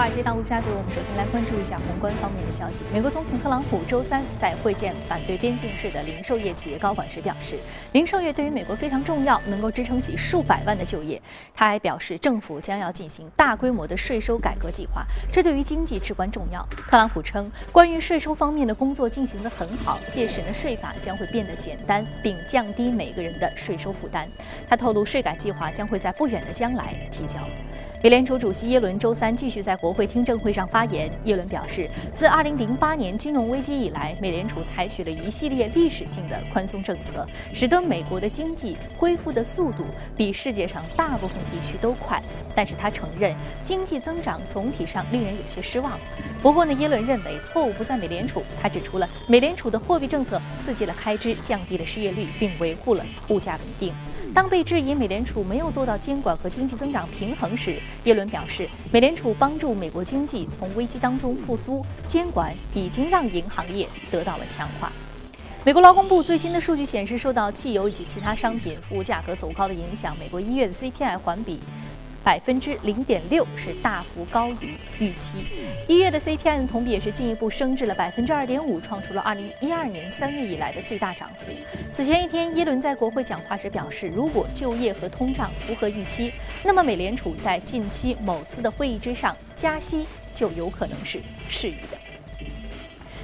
华尔街到陆家嘴，我们首先来关注一下宏观方面的消息。美国总统特朗普周三在会见反对边境税的零售业企业高管时表示，零售业对于美国非常重要，能够支撑起数百万的就业。他还表示，政府将要进行大规模的税收改革计划，这对于经济至关重要。特朗普称，关于税收方面的工作进行得很好，届时呢，税法将会变得简单，并降低每个人的税收负担。他透露，税改计划将会在不远的将来提交。美联储主席耶伦周三继续在国会听证会上发言。耶伦表示，自2008年金融危机以来，美联储采取了一系列历史性的宽松政策，使得美国的经济恢复的速度比世界上大部分地区都快。但是他承认，经济增长总体上令人有些失望。不过呢，耶伦认为错误不在美联储。他指出了美联储的货币政策刺激了开支，降低了失业率，并维护了物价稳定。当被质疑美联储没有做到监管和经济增长平衡时，耶伦表示，美联储帮助美国经济从危机当中复苏，监管已经让银行业得到了强化。美国劳工部最新的数据显示，受到汽油以及其他商品服务价格走高的影响，美国一月的 CPI 环比。百分之零点六是大幅高于预期。一月的 CPI 同比也是进一步升至了百分之二点五，创出了二零一二年三月以来的最大涨幅。此前一天，耶伦在国会讲话时表示，如果就业和通胀符合预期，那么美联储在近期某次的会议之上加息就有可能是适宜的。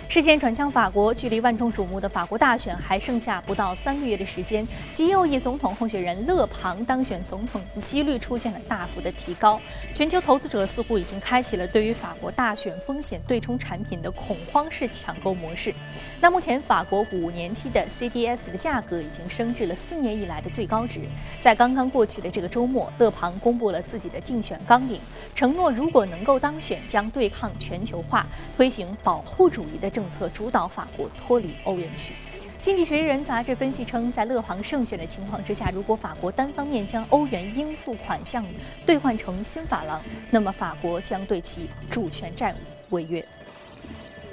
视线转向法国，距离万众瞩目的法国大选还剩下不到三个月的时间，极右翼总统候选人勒庞当选总统的几率出现了大幅的提高。全球投资者似乎已经开启了对于法国大选风险对冲产品的恐慌式抢购模式。那目前法国五年期的 CDS 的价格已经升至了四年以来的最高值。在刚刚过去的这个周末，勒庞公布了自己的竞选纲领，承诺如果能够当选，将对抗全球化，推行保护主义的。政策主导法国脱离欧元区。经济学人杂志分析称，在勒庞胜选的情况之下，如果法国单方面将欧元应付款项兑换成新法郎，那么法国将对其主权债务违约。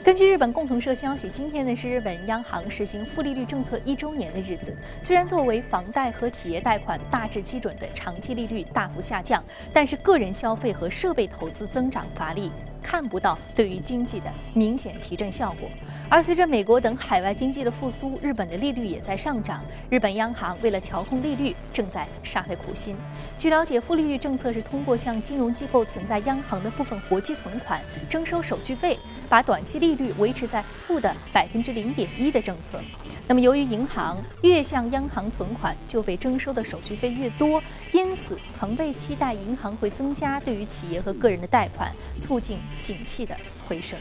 根据日本共同社消息，今天呢是日本央行实行负利率政策一周年的日子。虽然作为房贷和企业贷款大致基准的长期利率大幅下降，但是个人消费和设备投资增长乏力。看不到对于经济的明显提振效果，而随着美国等海外经济的复苏，日本的利率也在上涨。日本央行为了调控利率，正在煞费苦心。据了解，负利率政策是通过向金融机构存在央行的部分活期存款征收手续费，把短期利率维持在负的百分之零点一的政策。那么，由于银行越向央行存款，就被征收的手续费越多，因此曾被期待银行会增加对于企业和个人的贷款，促进景气的回升。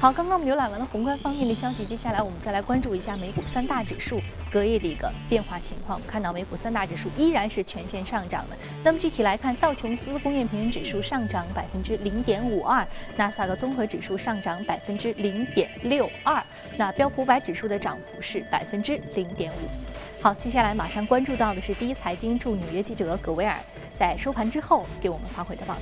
好，刚刚我们浏览完了宏观方面的消息，接下来我们再来关注一下美股三大指数隔夜的一个变化情况。看到美股三大指数依然是全线上涨的。那么具体来看，道琼斯工业平均指数上涨百分之零点五二，纳斯达克综合指数上涨百分之零点六二，那标普五百指数的涨幅是百分之零点五。好，接下来马上关注到的是第一财经驻纽约记者葛维尔在收盘之后给我们发回的报道。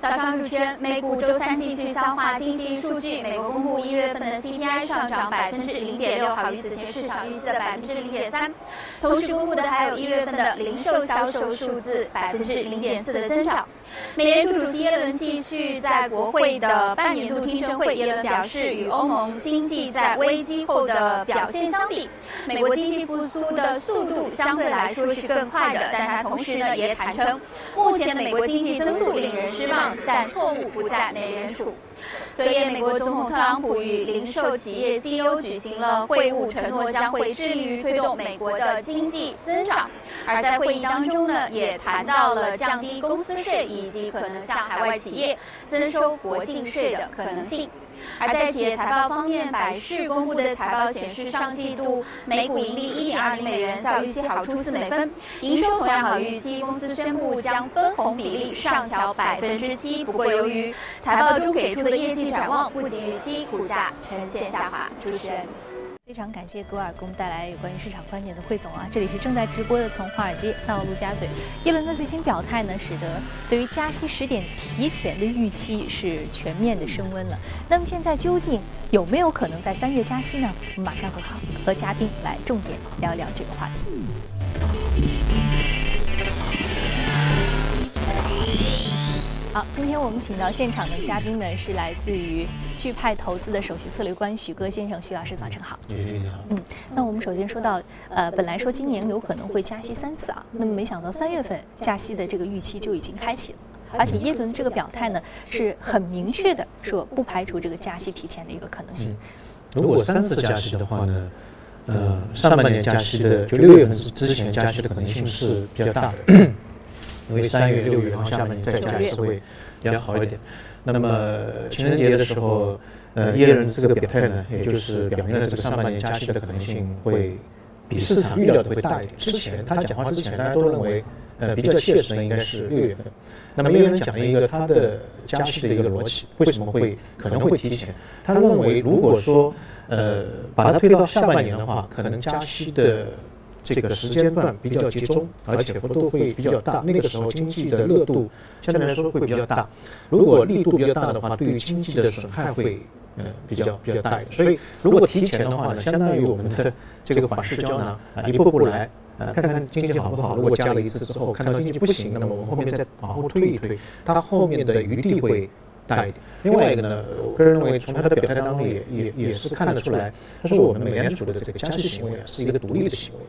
早上入圈，美股周三继续消化经济数据。美国公布一月份的 CPI 上涨百分之零点六，好于此前市场预期的百分之零点三。同时公布的还有一月份的零售销售数字，百分之零点四的增长。美联储主席耶伦继续在国会的半年度听证会，耶伦表示，与欧盟经济在危机后的表现相比，美国经济复苏的速度相对来说是更快的。但他同时呢也坦诚，目前的美国经济增速令人失望。但错误不在美联储。昨夜，美国总统特朗普与零售企业 CEO 举行了会晤，承诺将会致力于推动美国的经济增长。而在会议当中呢，也谈到了降低公司税以及可能向海外企业增收国境税的可能性。而在企业财报方面，百事公布的财报显示，上季度每股盈利一点二零美元，较预期好出四美分，营收同样好预期。公司宣布将分红比例上调百分之七，不过由于财报中给出的业绩展望不及预期，股价呈现下滑。主持人。非常感谢格尔给我们带来有关于市场观点的汇总啊！这里是正在直播的，从华尔街到陆家嘴。耶伦的最新表态呢，使得对于加息时点提前的预期是全面的升温了。那么现在究竟有没有可能在三月加息呢？我们马上和好和嘉宾来重点聊一聊这个话题。好，今天我们请到现场的嘉宾呢，是来自于钜派投资的首席策略官许戈先生，许老师早晨好。你好。嗯，那我们首先说到，呃，本来说今年有可能会加息三次啊，那么没想到三月份加息的这个预期就已经开启了，而且耶伦这个表态呢是很明确的，说不排除这个加息提前的一个可能性。如果三次加息的话呢，呃，上半年加息的就六月份之之前加息的可能性是比较大的。因为三月、六月，然后下半年再加是会比较好一点。那么情人节的时候，呃，耶伦这个表态呢，也就是表明了这个上半年加息的可能性会比市场预料的会大一点。之前他讲话之前，大家都认为，呃，比较切实的应该是六月份。那么耶伦讲了一个他的加息的一个逻辑，为什么会可能会提前？他认为，如果说呃把它推到下半年的话，可能加息的。这个时间段比较集中，而且幅度会比较大。那个时候经济的热度相对来说会比较大。如果力度比较大的话，对于经济的损害会呃比较比较大。所以如果提前的话呢，相当于我们的 这个缓释胶囊啊，一步步来，呃，看看经济好不好。如果加了一次之后，看到经济不行，那么我们后面再往后推一推，它后面的余地会。大一点。另外一个呢，我个人认为，从他的表态当中也也也是看得出来，他说我们美联储的这个加息行为啊，是一个独立的行为，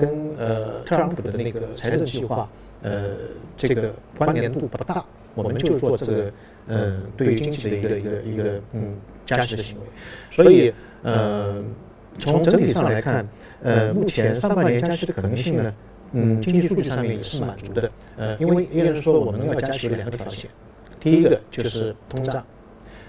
跟呃特朗普的那个财政计划呃这个关联度不大。我们就做这个嗯对于经济的一个一个一个嗯加息的行为。所以呃从整体上来看，呃目前上半年加息的可能性呢，嗯经济数据上面也是满足的。呃因为也就是说我们要加息有两个条件。第一个就是通胀，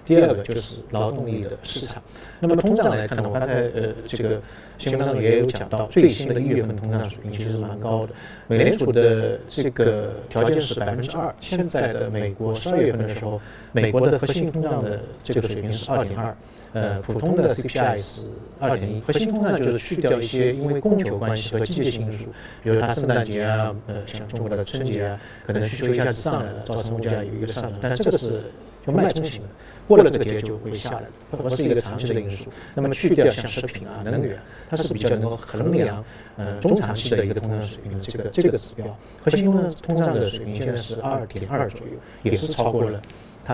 第二个就是劳动力的市场。那么通胀来看呢，我刚才呃这个新闻当中也有讲到，最新的一月份通胀水平其实是蛮高的。美联储的这个条件是百分之二，现在的美国十二月份的时候，美国的核心通胀的这个水平是二点二。呃，普通的 CPI 是二点一，核心通胀就是去掉一些因为供求关系和季节性因素，比如它圣诞节啊，呃，像中国的春节啊，可能需求一下子上来了，造成物价有一个上涨，但这个是就脉冲型的，过了这个节就会下来的，不是一个长期的因素。那么去掉像食品啊、能源，它是比较能够衡量呃中长期的一个通胀水平的这个这个指标。核心通胀通胀的水平现在是二点二左右，也是超过了。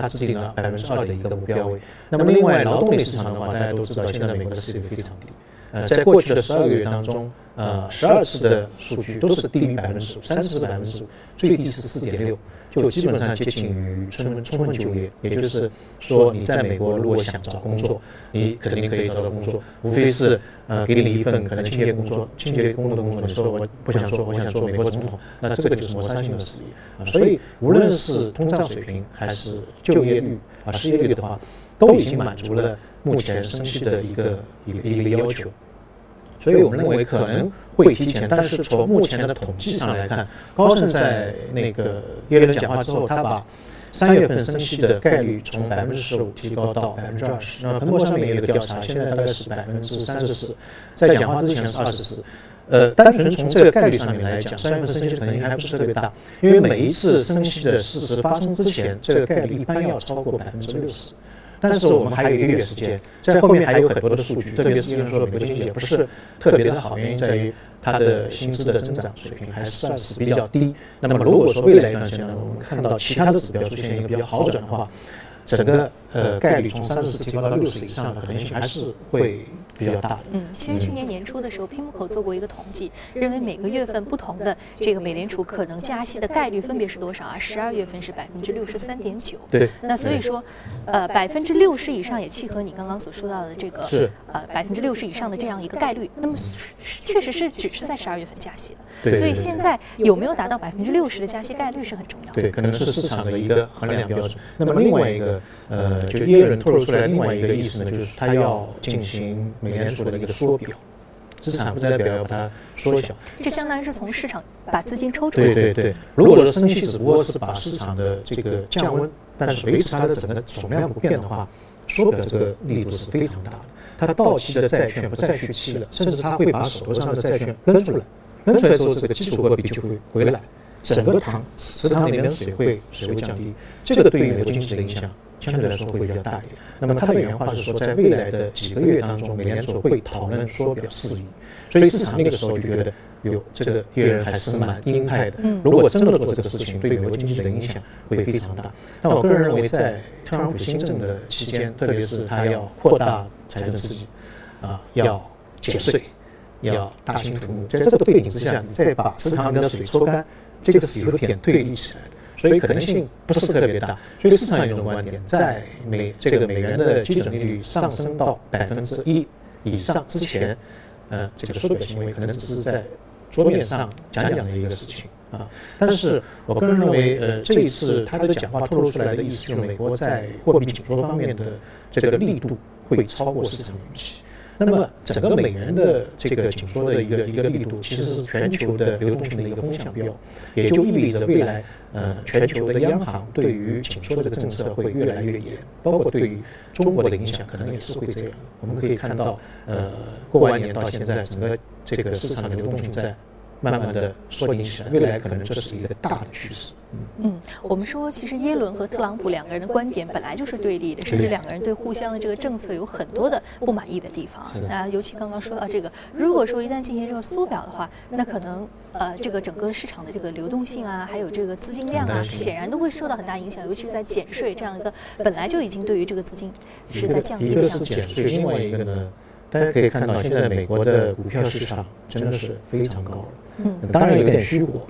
它制定了百分之二的一个目标位。那么另外劳动力市场的话，大家都知道，现在美国的失业率非常低。呃，在过去的十二个月当中，呃，十二次的数据都是低于百分之五，三次是百分之五，最低是四点六，就基本上接近于充分充分就业。也就是说，你在美国如果想找工作，你肯定可以找到工作，无非是呃给你一份可能清洁工作、清洁工作的工作。你说我不想做，我想做美国总统，那这个就是摩擦性的失业啊。所以无论是通胀水平还是就业率啊失业率的话，都已经满足了。目前升息的一个一个一个要求，所以我们认为可能会提前，但是从目前的统计上来看，高盛在那个耶伦讲话之后，他把三月份升息的概率从百分之十五提高到百分之二十。那彭博上面也有个调查，现在大概是百分之三十四，在讲话之前是二十四。呃，单纯从这个概率上面来讲，三月份升息的可能性还不是特别大，因为每一次升息的事实发生之前，这个概率一般要超过百分之六十。但是我们还有一个月时间，在后面还有很多的数据，特别是因为说美国经济也不是特别的好，原因在于它的薪资的增长水平还算是比较低。那么如果说未来一段时间我们看到其他的指标出现一个比较好转的话，整个呃概率从三十提高到六十以上的可能性还是会。比较大的。嗯，其实去年年初的时候，PIMCO 做过一个统计，认为每个月份不同的这个美联储可能加息的概率分别是多少啊？十二月份是百分之六十三点九。对。那所以说，呃，百分之六十以上也契合你刚刚所说到的这个是呃百分之六十以上的这样一个概率。那么确实是只是在十二月份加息的。对。所以现在有没有达到百分之六十的加息概率是很重要的。对，可能是市场的一个衡量标准。那么另外一个呃，就也有人透露出来另外一个意思呢，就是他要进行美联储的一个缩。缩表，资产负债表要把它缩小，这相当于是从市场把资金抽出来。对对对，如果说升息只不过是把市场的这个降温，但是维持它的整个总量不变的话，缩表这个力度是非常大的。它到期的债券不再续期了，甚至它会把手头上的债券扔出来，扔出来之后，这个基础货币就会回来，整个塘池塘里面的水会水位降低，这个对于美国经济的影响。相对来说会比较大一点。那么他的原话是说，在未来的几个月当中，美联储会讨论缩表事宜，所以市场那个时候就觉得，有，这个耶伦还是蛮鹰派的。如果真的做这个事情，对美国经济的影响会非常大。但我个人认为，在特朗普新政的期间，特别是他要扩大财政刺激，啊，要减税，要大兴土木，在这个背景之下，你再把池塘里的水抽干，这个是有点对立起来的。所以可能性不是特别大，所以市场有一种观点，在美这个美元的基准利率上升到百分之一以上之前，呃，这个缩表行为可能只是在桌面上讲讲的一个事情啊。但是我个人认为，呃，这一次他的讲话透露出来的意思，就是美国在货币紧缩方面的这个力度会超过市场预期。那么整个美元的这个紧缩的一个一个力度，其实是全球的流动性的一个风向标，也就意味着未来呃全球的央行对于紧缩这个政策会越来越严，包括对于中国的影响可能也是会这样。我们可以看到，呃，过完年到现在，整个这个市场的流动性在。慢慢的缩紧起来，未来可能这是一个大的趋势。嗯，我们说，其实耶伦和特朗普两个人的观点本来就是对立的，甚至两个人对互相的这个政策有很多的不满意的地方。那尤其刚刚说到这个，如果说一旦进行这个缩表的话，那可能呃，这个整个市场的这个流动性啊，还有这个资金量啊，显然都会受到很大影响。尤其是在减税这样一个本来就已经对于这个资金是在降低的样子。一个是减税，另外一个呢，大家可以看到现在美国的股票市场真的是非常高了。嗯，当然有点虚火。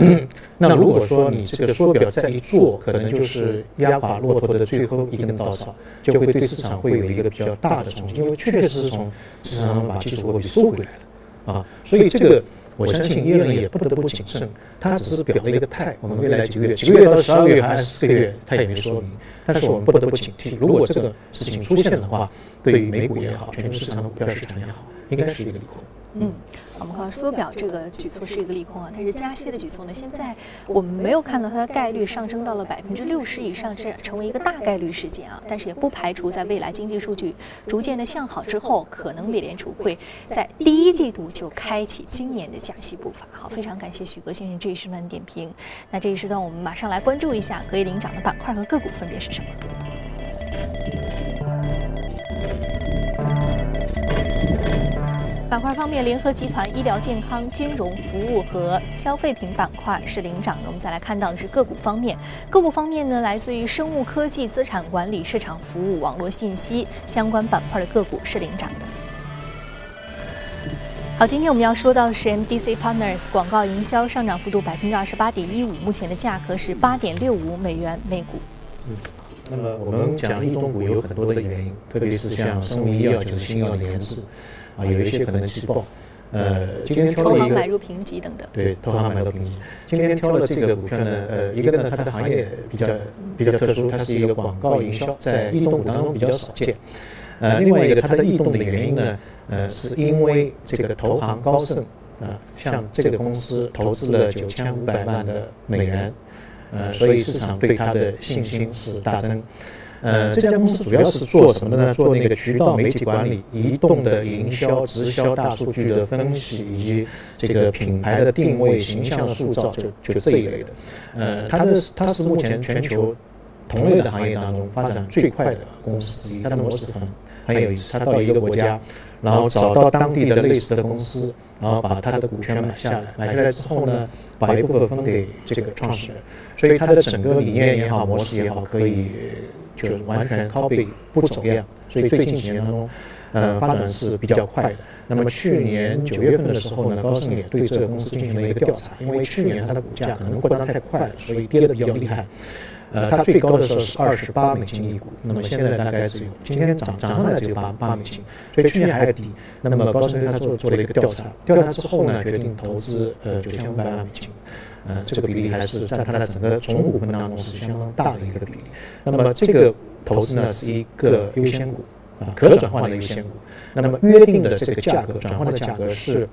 那如果说你这个缩表再一做，可能就是压垮骆驼的最后一根稻草，就会对市场会有一个比较大的冲击，因为确确实是从市场上把技术货币收回来了啊。所以这个我相信耶伦也不得不谨慎，他只是表了一个态。我们未来几个月，几个月到十二个月还是四个月，他也没说明。但是我们不得不警惕，如果这个事情出现的话，对于美股也好，全球市场的股票市场也好，应该是一个利空。嗯，我们看缩表这个举措是一个利空啊，但是加息的举措呢，现在我们没有看到它的概率上升到了百分之六十以上，是成为一个大概率事件啊。但是也不排除在未来经济数据逐渐的向好之后，可能美联储会在第一季度就开启今年的加息步伐。好，非常感谢许哥先生这一时段的点评。那这一时段我们马上来关注一下可以领涨的板块和个股分别是什么。板块方面，联合集团医疗健康、金融服务和消费品板块是领涨的。我们再来看到的是个股方面，个股方面呢，来自于生物科技、资产管理、市场服务、网络信息相关板块的个股是领涨的。好，今天我们要说到的是 MDC Partners 广告营销上涨幅度百分之二十八点一五，目前的价格是八点六五美元每股。那么我们讲异动股有很多的原因，特别是像生物医药就是新药的研制。啊，有一些可能气爆，呃，今天挑了一个买入评级等等，对，投行买入评级。今天挑了这个股票呢，呃，一个呢，它的行业比较比较特殊，它是一个广告营销，在异动股当中比较少见。呃，另外一个它的异动的原因呢，呃，是因为这个投行高盛啊，向这个公司投资了九千五百万的美元，呃，所以市场对它的信心是大增。呃，这家公司主要是做什么的呢？做那个渠道媒体管理、移动的营销、直销、大数据的分析，以及这个品牌的定位、形象的塑造，就就这一类的。呃，它的它是目前全球同类的行业当中发展最快的公司之一。它的模式很很有意思，它到一个国家，然后找到当地的类似的公司，然后把他的股权买下来，买下来之后呢，把一部分分给这个创始人。所以他的整个理念也好，模式也好，可以。就是完全 copy 不走样，所以最近几年当中，呃，发展是比较快的。那么去年九月份的时候呢，高盛也对这个公司进行了一个调查，因为去年它的股价可能扩张太快了，所以跌得比较厉害。呃，它最高的时候是二十八美金一股，那么现在大概只有今天涨涨上来只有八八美金，所以去年还是低。那么高盛对它做做了一个调查，调查之后呢，决定投资呃九千五百万美金。呃，这个比例还是占它的整个总股份当中是相当大的一个比例。那么这个投资呢是一个优先股啊，可转换的优先股。那么约定的这个价格，转换的价格是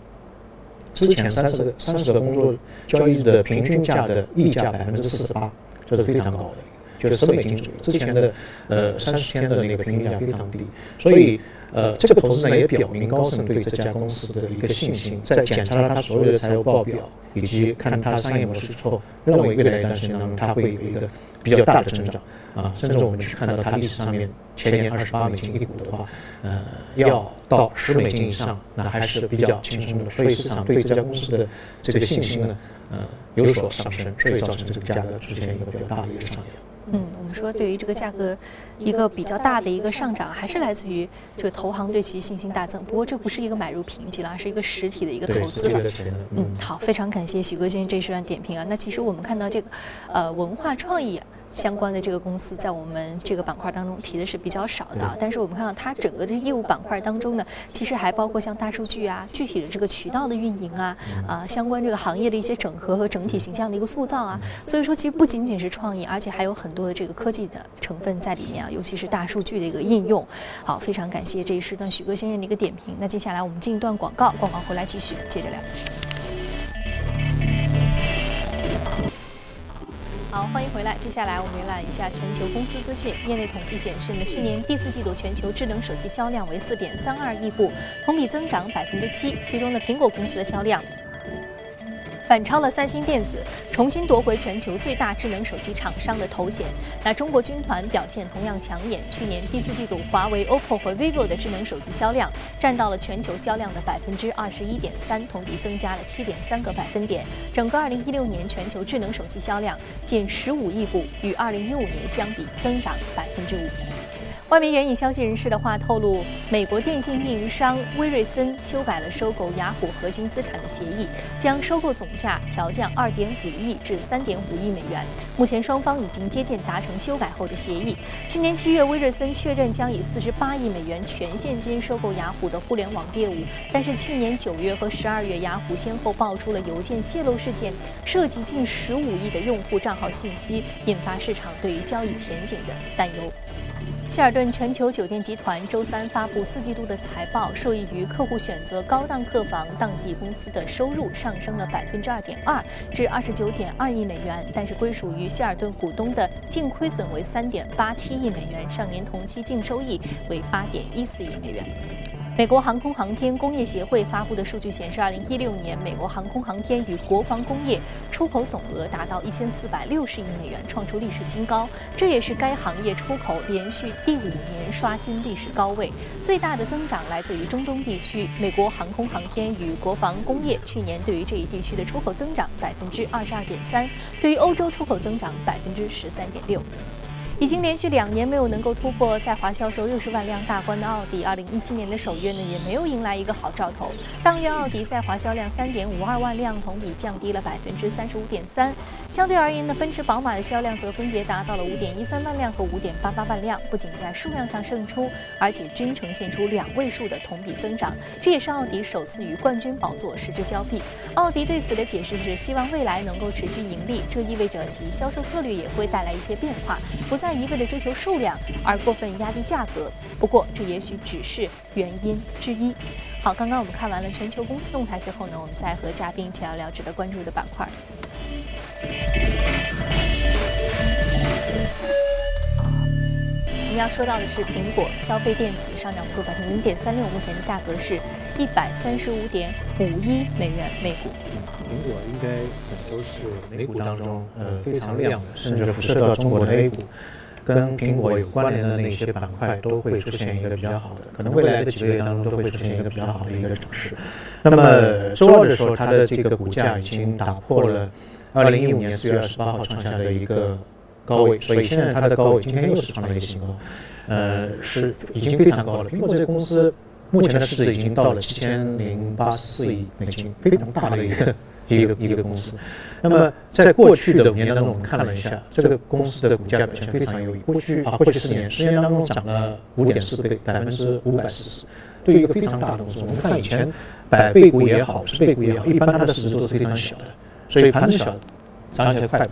之前三十个三十个工作交易日的平均价的溢价百分之四十八，这是非常高的，就是十美金左右。之前的呃三十天的那个平均价非常低，所以呃这个投资呢也表明高盛对这家公司的一个信心，在检查了他所有的财务报表。以及看他商业模式之后，认为未来一段时间当中它会有一个比较大的增长啊，甚至我们去看到它历史上面前年二十八美金一股的话，呃，要到十美金以上，那还是比较轻松的。所以市场对这家公司的这个信心呢，呃，有所上升，所以造成这个价格出现一个比较大的一个上扬。嗯，我们说对于这个价格一个比较大的一个上涨，还是来自于这个投行对其信心大增。不过这不是一个买入评级了，而是一个实体的一个投资了。嗯，好，非常感谢许哥先生这一段点评啊。那其实我们看到这个呃文化创意。相关的这个公司在我们这个板块当中提的是比较少的，但是我们看到它整个的业务板块当中呢，其实还包括像大数据啊、具体的这个渠道的运营啊、啊相关这个行业的一些整合和整体形象的一个塑造啊，所以说其实不仅仅是创意，而且还有很多的这个科技的成分在里面啊，尤其是大数据的一个应用。好，非常感谢这一时段许哥先生的一个点评。那接下来我们进一段广告，广告回来继续接着聊。好，欢迎回来。接下来我们浏览一下全球公司资讯。业内统计显示呢，去年第四季度全球智能手机销量为四点三二亿部，同比增长百分之七。其中呢，苹果公司的销量。反超了三星电子，重新夺回全球最大智能手机厂商的头衔。那中国军团表现同样抢眼，去年第四季度，华为、OPPO 和 vivo 的智能手机销量占到了全球销量的百分之二十一点三，同比增加了七点三个百分点。整个二零一六年全球智能手机销量近十五亿部，与二零一五年相比增长百分之五。外媒援引消息人士的话透露，美国电信运营商威瑞森修改了收购雅虎核心资产的协议，将收购总价调降二点五亿至三点五亿美元。目前双方已经接近达成修改后的协议。去年七月，威瑞森确认将以四十八亿美元全现金收购雅虎的互联网业务，但是去年九月和十二月，雅虎先后爆出了邮件泄露事件，涉及近十五亿的用户账号信息，引发市场对于交易前景的担忧。希尔顿全球酒店集团周三发布四季度的财报，受益于客户选择高档客房，当季公司的收入上升了百分之二点二，至二十九点二亿美元。但是归属于希尔顿股东的净亏损为三点八七亿美元，上年同期净收益为八点一四亿美元。美国航空航天工业协会发布的数据显示，二零一六年美国航空航天与国防工业出口总额达到一千四百六十亿美元，创出历史新高。这也是该行业出口连续第五年刷新历史高位。最大的增长来自于中东地区，美国航空航天与国防工业去年对于这一地区的出口增长百分之二十二点三，对于欧洲出口增长百分之十三点六。已经连续两年没有能够突破在华销售六十万辆大关的奥迪，二零一七年的首月呢，也没有迎来一个好兆头。当月奥迪在华销量三点五二万辆，同比降低了百分之三十五点三。相对而言呢，奔驰、宝马的销量则分别达到了五点一三万辆和五点八八万辆，不仅在数量上胜出，而且均呈现出两位数的同比增长。这也是奥迪首次与冠军宝座失之交臂。奥迪对此的解释是，希望未来能够持续盈利，这意味着其销售策略也会带来一些变化，不。再一味的追求数量而过分压低价格，不过这也许只是原因之一。好，刚刚我们看完了全球公司动态之后呢，我们再和嘉宾一起聊聊值得关注的板块。我们要说到的是苹果消费电子上涨幅度百分之零点三六，目前的价格是一百三十五点五一美元每股。苹果应该都是美股当中呃非常亮的，甚至辐射到中国的 A 股，跟苹果有关联的那些板块都会出现一个比较好的，可能未来的几个月当中都会出现一个比较好的一个走势。那么周二的时候，它的这个股价已经打破了二零一五年四月二十八号创下的一个高位，所以现在它的高位今天又是创了一个新高，呃，是已经非常高了。苹果这个公司目前的市值已经到了七千零八十四亿美金，非常大的一个。一个一个公司，那么在过去的五年当中，我们看了一下这个公司的股价表现非常优异。过去啊，过去四年，十年当中涨了五点四倍，百分之五百四十。对于一个非常大的公司，我们看以前百倍股也好，十倍股也好，一般它的市值都是非常小的，所以盘子小，涨起来快。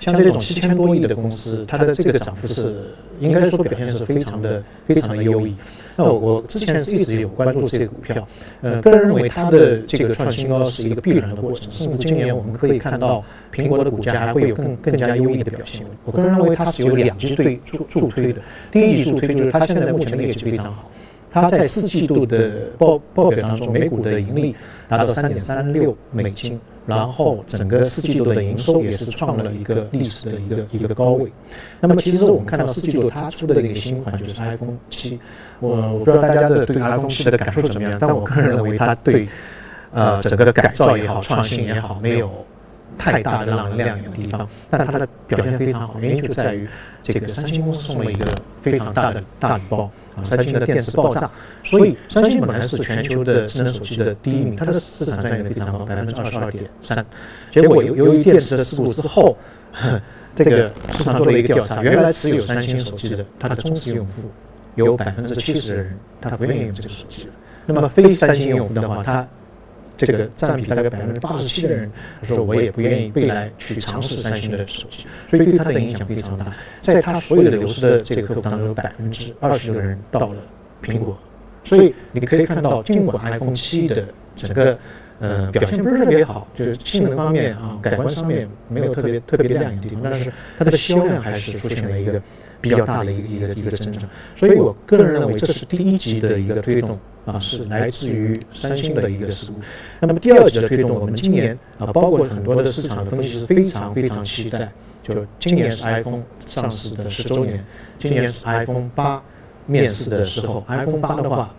像这种七千多亿的公司，它的这个涨幅是应该说表现是非常的非常的优异。那我我之前是一直有关注这个股票，呃，个人认为它的这个创新高是一个必然的过程，甚至今年我们可以看到苹果的股价还会有更更加优异的表现。我个人认为它是有两级对助助推的，第一级助推就是它现在目前的业绩非常好，它在四季度的报报表当中每股的盈利达到三点三六美金。然后整个四季度的营收也是创了一个历史的一个一个高位。那么其实我们看到四季度它出的那个新款就是 iPhone 七，我我不知道大家的对 iPhone 七的感受怎么样，但我个人认为它对呃整个的改造也好、创新也好，没有。太大的让人亮眼的地方，但它的表现非常好，原因就在于这个三星公司送了一个非常大的大礼包啊，三星的电池爆炸，所以三星本来是全球的智能手机的第一名，它的市场占有率非常高，百分之二十二点三。结果由由于电池的事故之后，这个市场做了一个调查，原来持有三星手机的它的忠实用户有百分之七十的人，他不愿意用这个手机了。那么非三星用户的话，他这个占比大概百分之八十七的人说，我也不愿意未来去尝试三星的手机，所以对它的影响非常大。在他所有的流失的这个客户当中，有百分之二十的人到了苹果，所以你可以看到，尽管 iPhone 七的整个呃表现不是特别好，就是性能方面啊，改观上面没有特别特别亮眼的地方，但是它的销量还是出现了一个比较大的一个一个一个增长。所以我个人认为，这是第一级的一个推动。啊，是来自于三星的一个事故。那么第二级的推动，我们今年啊，包括很多的市场的分析师非常非常期待，就今年是 iPhone 上市的十周年，今年是 iPhone 八面世的时候。iPhone 八的话，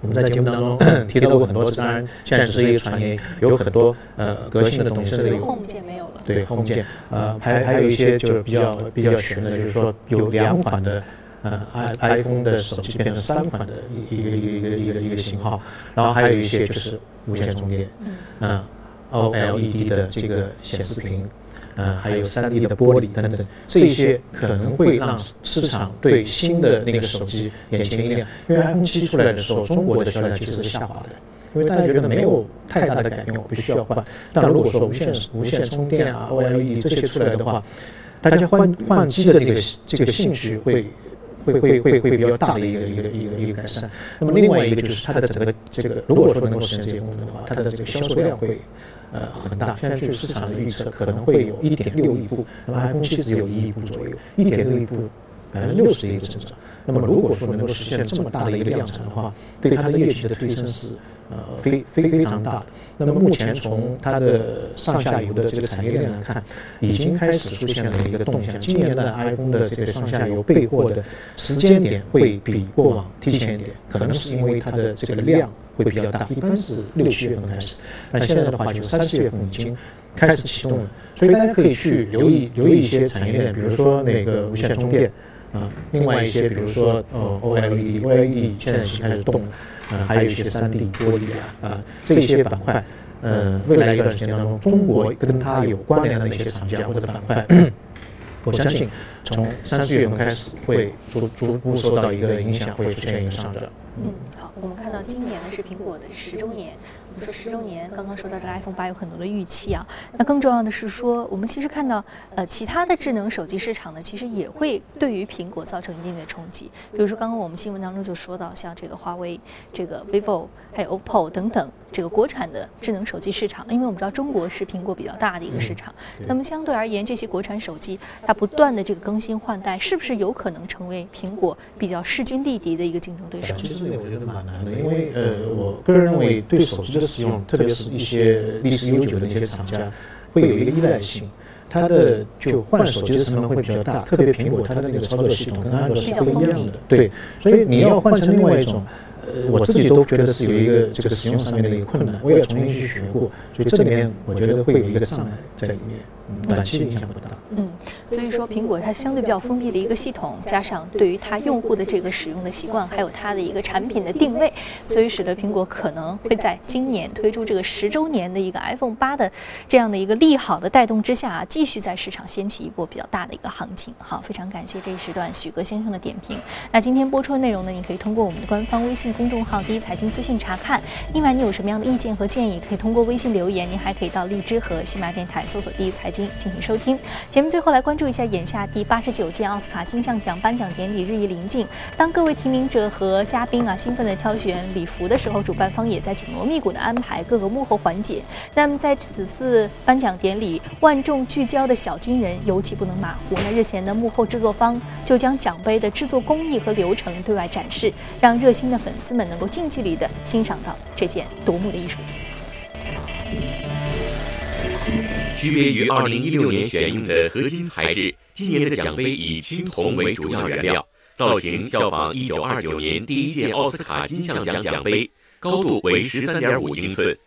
我们在节目当中 提到过很多次，当然现在只是一个传言，有很多呃革新的东西，甚至有 Home 键没有了，对 Home 键，呃，还还有一些就是比较比较悬的，就是说有两款的。呃，i iPhone 的手机变成三款的一个一个一个一个一个型号，然后还有一些就是无线充电，嗯，OLED 的这个显示屏，嗯，还有 3D 的玻璃等等，这些可能会让市场对新的那个手机眼前一亮。因为 iPhone 七出来的时候，中国的销量其实是下滑的，因为大家觉得没有太大的改变，我必须要换。但如果说无线无线充电啊，OLED 这些出来的话，大家换换机的这个这个兴趣会。会会会会比较大的一个一个一个一个改善。那么另外一个就是它的整个这个，如果说能够实现这些功能的话，它的这个销售量会呃很大。现在据市场的预测，可能会有一点六亿部。那么 iPhone 七只有一亿部左右，一点六亿部，百分之六十的一个增长。那么如果说能够实现这么大的一个量产的话，对它的业绩的推升是。呃，非非非常大的。那么目前从它的上下游的这个产业链来看，已经开始出现了一个动向。今年的 iPhone 的这个上下游备货的时间点会比过往提前一点，可能是因为它的这个量会比较大，一般是六七月份开始，那现在的话就三四月份已经开始启动了。所以大家可以去留意留意一些产业链，比如说那个无线充电啊，另外一些比如说呃 OLED，OLED 现在已经开始动了。呃，还有一些三 D 玻璃啊，啊，这些板块，呃，未来一段时间当中，中国跟它有关联的那些厂家或者板块，我相信从三四月份开始会逐逐步受到一个影响，会出现一个上涨。嗯，好，我们看到今年呢是苹果的十周年。我们说十周年，刚刚说到这个 iPhone 八有很多的预期啊。那更重要的是说，我们其实看到，呃，其他的智能手机市场呢，其实也会对于苹果造成一定的冲击。比如说，刚刚我们新闻当中就说到，像这个华为、这个 vivo、还有 OPPO 等等这个国产的智能手机市场，因为我们知道中国是苹果比较大的一个市场。那么相对而言，这些国产手机它不断的这个更新换代，是不是有可能成为苹果比较势均力敌的一个竞争对手？其实我觉得蛮难的，因为呃，我个人认为对手机的使用，特别是一些历史悠久的一些厂家，会有一个依赖性，它的就换手机的成本会比较大。特别苹果它的那个操作系统跟安卓是不一样的，对，所以你要换成另外一种，呃，我自己都觉得是有一个这个使用上面的一个困难，我也重新去学过，所以这里面我觉得会有一个障碍在里面，短期影响不大。嗯。所以说，苹果它相对比较封闭的一个系统，加上对于它用户的这个使用的习惯，还有它的一个产品的定位，所以使得苹果可能会在今年推出这个十周年的一个 iPhone 八的这样的一个利好的带动之下，继续在市场掀起一波比较大的一个行情。好，非常感谢这一时段许哥先生的点评。那今天播出的内容呢，你可以通过我们的官方微信公众号“第一财经资讯”查看。另外，你有什么样的意见和建议，可以通过微信留言。您还可以到荔枝和喜马电台搜索“第一财经”进行收听。节们最后来关注。一下，眼下第八十九届奥斯卡金像奖颁奖典礼日益临近。当各位提名者和嘉宾啊兴奋地挑选礼服的时候，主办方也在紧锣密鼓地安排各个幕后环节。那么在此次颁奖典礼，万众聚焦的小金人尤其不能马虎。那日前的幕后制作方就将奖杯的制作工艺和流程对外展示，让热心的粉丝们能够近距离地欣赏到这件夺目的艺术品。区别于2016年选用的合金材质，今年的奖杯以青铜为主要原料，造型效仿1929年第一届奥斯卡金像奖奖杯，高度为13.5英寸。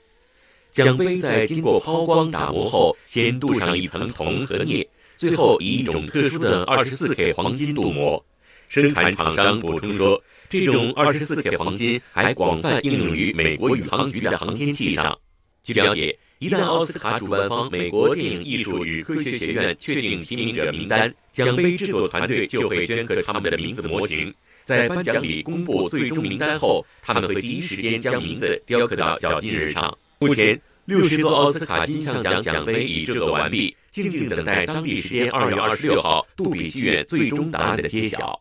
奖杯在经过抛光打磨后，先镀上一层铜和镍，最后以一种特殊的 24K 黄金镀膜。生产厂商补充说，这种 24K 黄金还广泛应用于美国宇航局的航天器上。据了解。一旦奥斯卡主办方美国电影艺术与科学学院确定提名者名单，奖杯制作团队就会镌刻他们的名字模型。在颁奖礼公布最终名单后，他们会第一时间将名字雕刻到小金人上。目前，六十座奥斯卡金像奖奖杯已制作完毕，静静等待当地时间二月二十六号杜比剧院最终答案的揭晓。